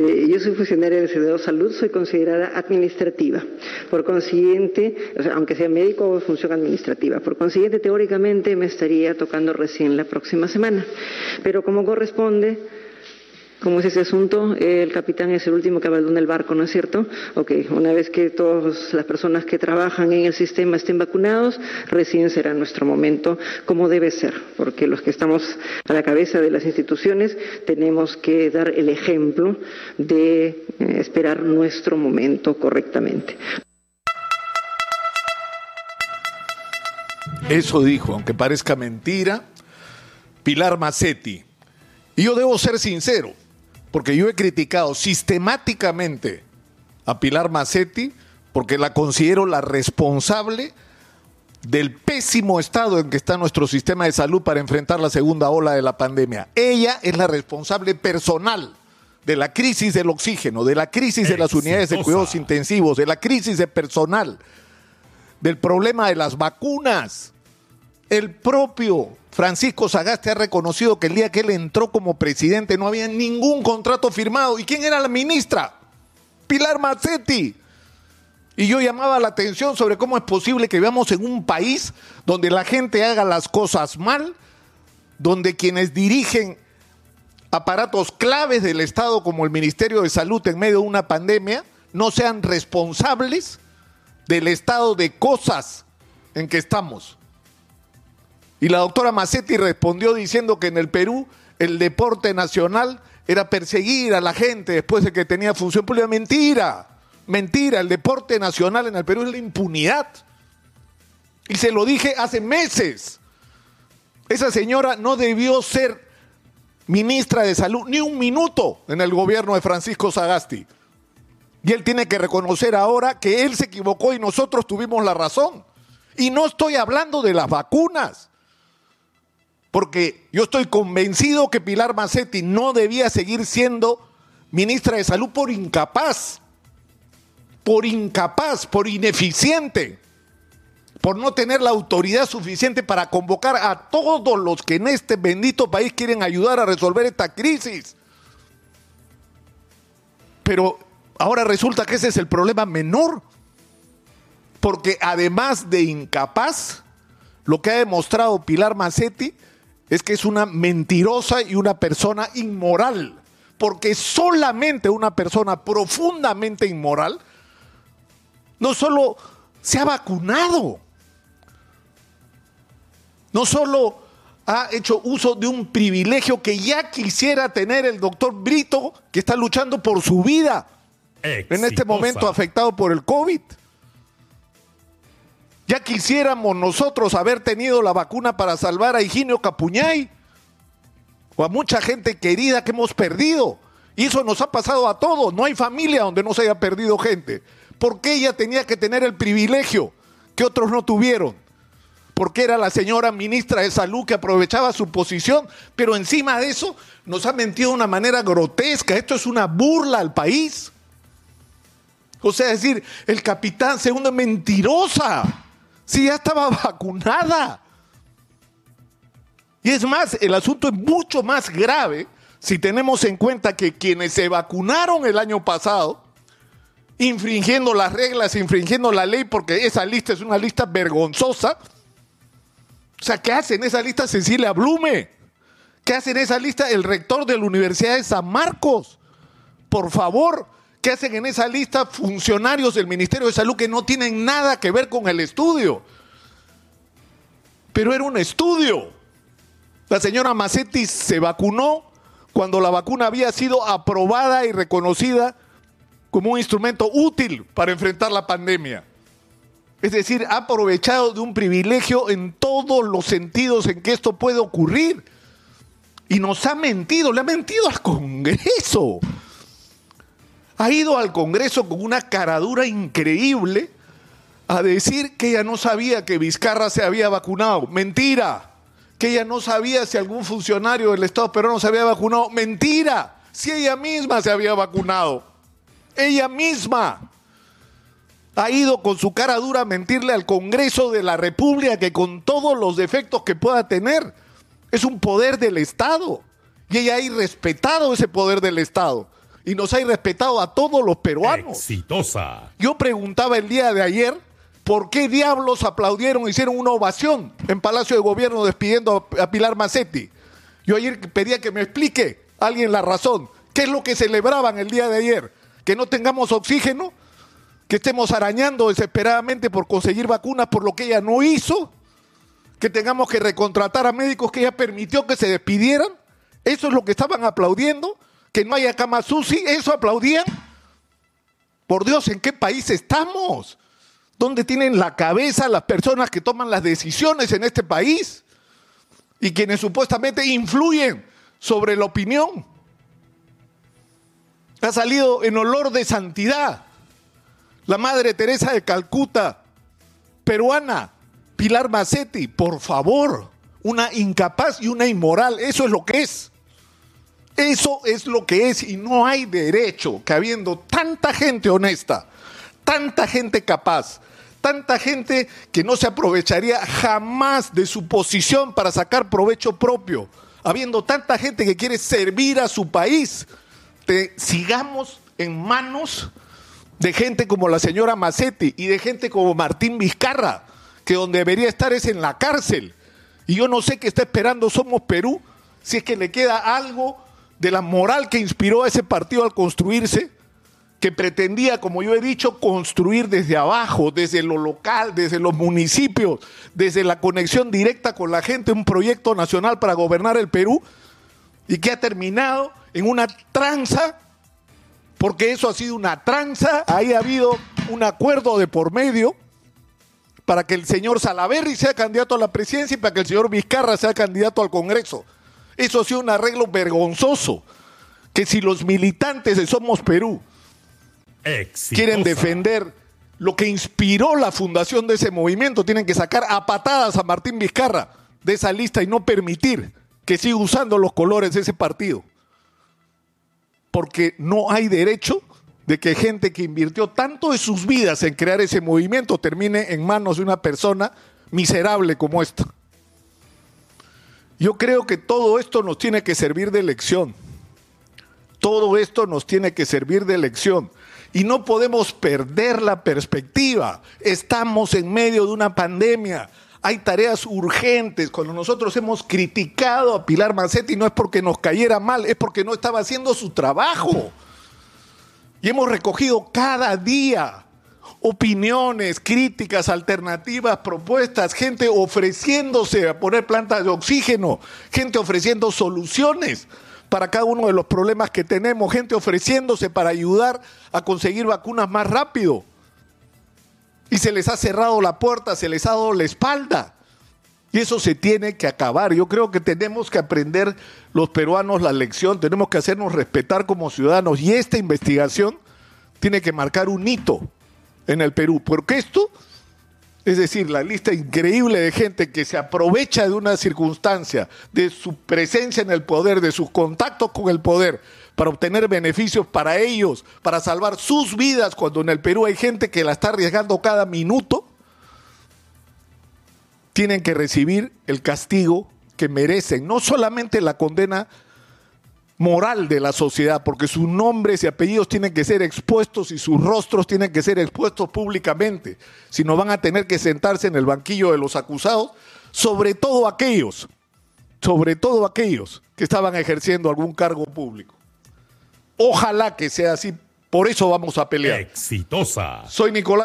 Eh, yo soy funcionaria del Senado de Salud, soy considerada administrativa. Por consiguiente, aunque sea médico o función administrativa, por consiguiente, teóricamente me estaría tocando recién la próxima semana. Pero como corresponde, ¿Cómo es ese asunto? El capitán es el último que abandona el barco, ¿no es cierto? Ok, una vez que todas las personas que trabajan en el sistema estén vacunados, recién será nuestro momento, como debe ser, porque los que estamos a la cabeza de las instituciones tenemos que dar el ejemplo de eh, esperar nuestro momento correctamente. Eso dijo, aunque parezca mentira, Pilar Macetti. Y yo debo ser sincero, porque yo he criticado sistemáticamente a Pilar Macetti porque la considero la responsable del pésimo estado en que está nuestro sistema de salud para enfrentar la segunda ola de la pandemia. Ella es la responsable personal de la crisis del oxígeno, de la crisis de las unidades de cuidados intensivos, de la crisis de personal, del problema de las vacunas. El propio Francisco Sagasti ha reconocido que el día que él entró como presidente no había ningún contrato firmado. ¿Y quién era la ministra? Pilar Mazzetti. Y yo llamaba la atención sobre cómo es posible que vivamos en un país donde la gente haga las cosas mal, donde quienes dirigen aparatos claves del Estado como el Ministerio de Salud en medio de una pandemia no sean responsables del estado de cosas en que estamos. Y la doctora Macetti respondió diciendo que en el Perú el deporte nacional era perseguir a la gente después de que tenía función pública. Mentira, mentira, el deporte nacional en el Perú es la impunidad. Y se lo dije hace meses. Esa señora no debió ser ministra de Salud ni un minuto en el gobierno de Francisco Sagasti. Y él tiene que reconocer ahora que él se equivocó y nosotros tuvimos la razón. Y no estoy hablando de las vacunas porque yo estoy convencido que Pilar Macetti no debía seguir siendo ministra de Salud por incapaz, por incapaz, por ineficiente, por no tener la autoridad suficiente para convocar a todos los que en este bendito país quieren ayudar a resolver esta crisis. Pero ahora resulta que ese es el problema menor, porque además de incapaz, lo que ha demostrado Pilar Macetti es que es una mentirosa y una persona inmoral. Porque solamente una persona profundamente inmoral no solo se ha vacunado, no solo ha hecho uso de un privilegio que ya quisiera tener el doctor Brito, que está luchando por su vida en este momento afectado por el COVID. Ya quisiéramos nosotros haber tenido la vacuna para salvar a Higinio Capuñay o a mucha gente querida que hemos perdido. Y eso nos ha pasado a todos. No hay familia donde no se haya perdido gente. ¿Por qué ella tenía que tener el privilegio que otros no tuvieron? Porque era la señora ministra de Salud que aprovechaba su posición, pero encima de eso nos ha mentido de una manera grotesca. Esto es una burla al país. O sea, decir, el capitán segundo es mentirosa si ya estaba vacunada. Y es más, el asunto es mucho más grave si tenemos en cuenta que quienes se vacunaron el año pasado, infringiendo las reglas, infringiendo la ley, porque esa lista es una lista vergonzosa. O sea, ¿qué hace en esa lista Cecilia Blume? ¿Qué hace en esa lista el rector de la Universidad de San Marcos? Por favor, ¿Qué hacen en esa lista funcionarios del Ministerio de Salud que no tienen nada que ver con el estudio. Pero era un estudio. La señora Macetti se vacunó cuando la vacuna había sido aprobada y reconocida como un instrumento útil para enfrentar la pandemia. Es decir, ha aprovechado de un privilegio en todos los sentidos en que esto puede ocurrir. Y nos ha mentido, le ha mentido al Congreso ha ido al Congreso con una caradura increíble a decir que ella no sabía que Vizcarra se había vacunado. Mentira. Que ella no sabía si algún funcionario del Estado peruano se había vacunado. Mentira. Si ella misma se había vacunado. Ella misma ha ido con su cara dura a mentirle al Congreso de la República que con todos los defectos que pueda tener, es un poder del Estado. Y ella ha irrespetado ese poder del Estado y nos ha irrespetado a todos los peruanos. Exitosa. Yo preguntaba el día de ayer por qué diablos aplaudieron, hicieron una ovación en Palacio de Gobierno despidiendo a Pilar Macetti. Yo ayer pedía que me explique alguien la razón. ¿Qué es lo que celebraban el día de ayer? ¿Que no tengamos oxígeno? ¿Que estemos arañando desesperadamente por conseguir vacunas por lo que ella no hizo? ¿Que tengamos que recontratar a médicos que ella permitió que se despidieran? ¿Eso es lo que estaban aplaudiendo? ¿Que no haya cama sushi? ¿Eso aplaudían? Por Dios, ¿en qué país estamos? ¿Dónde tienen la cabeza las personas que toman las decisiones en este país? Y quienes supuestamente influyen sobre la opinión. Ha salido en olor de santidad. La Madre Teresa de Calcuta, peruana, Pilar Macetti, por favor, una incapaz y una inmoral, eso es lo que es. Eso es lo que es y no hay derecho que habiendo tanta gente honesta, tanta gente capaz, tanta gente que no se aprovecharía jamás de su posición para sacar provecho propio, habiendo tanta gente que quiere servir a su país, te sigamos en manos de gente como la señora Macetti y de gente como Martín Vizcarra, que donde debería estar es en la cárcel. Y yo no sé qué está esperando Somos Perú, si es que le queda algo de la moral que inspiró a ese partido al construirse, que pretendía, como yo he dicho, construir desde abajo, desde lo local, desde los municipios, desde la conexión directa con la gente, un proyecto nacional para gobernar el Perú, y que ha terminado en una tranza, porque eso ha sido una tranza, ahí ha habido un acuerdo de por medio para que el señor Salaverri sea candidato a la presidencia y para que el señor Vizcarra sea candidato al Congreso. Eso ha sido un arreglo vergonzoso. Que si los militantes de Somos Perú Exitosa. quieren defender lo que inspiró la fundación de ese movimiento, tienen que sacar a patadas a Martín Vizcarra de esa lista y no permitir que siga usando los colores de ese partido. Porque no hay derecho de que gente que invirtió tanto de sus vidas en crear ese movimiento termine en manos de una persona miserable como esta. Yo creo que todo esto nos tiene que servir de lección. Todo esto nos tiene que servir de lección. Y no podemos perder la perspectiva. Estamos en medio de una pandemia. Hay tareas urgentes. Cuando nosotros hemos criticado a Pilar Macetti no es porque nos cayera mal, es porque no estaba haciendo su trabajo. Y hemos recogido cada día opiniones, críticas, alternativas, propuestas, gente ofreciéndose a poner plantas de oxígeno, gente ofreciendo soluciones para cada uno de los problemas que tenemos, gente ofreciéndose para ayudar a conseguir vacunas más rápido. Y se les ha cerrado la puerta, se les ha dado la espalda. Y eso se tiene que acabar. Yo creo que tenemos que aprender los peruanos la lección, tenemos que hacernos respetar como ciudadanos. Y esta investigación tiene que marcar un hito en el Perú. Porque esto, es decir, la lista increíble de gente que se aprovecha de una circunstancia, de su presencia en el poder, de sus contactos con el poder, para obtener beneficios para ellos, para salvar sus vidas, cuando en el Perú hay gente que la está arriesgando cada minuto, tienen que recibir el castigo que merecen, no solamente la condena moral de la sociedad, porque sus nombres y apellidos tienen que ser expuestos y sus rostros tienen que ser expuestos públicamente, sino van a tener que sentarse en el banquillo de los acusados, sobre todo aquellos, sobre todo aquellos que estaban ejerciendo algún cargo público. Ojalá que sea así, por eso vamos a pelear. Exitosa. Soy Nicolás.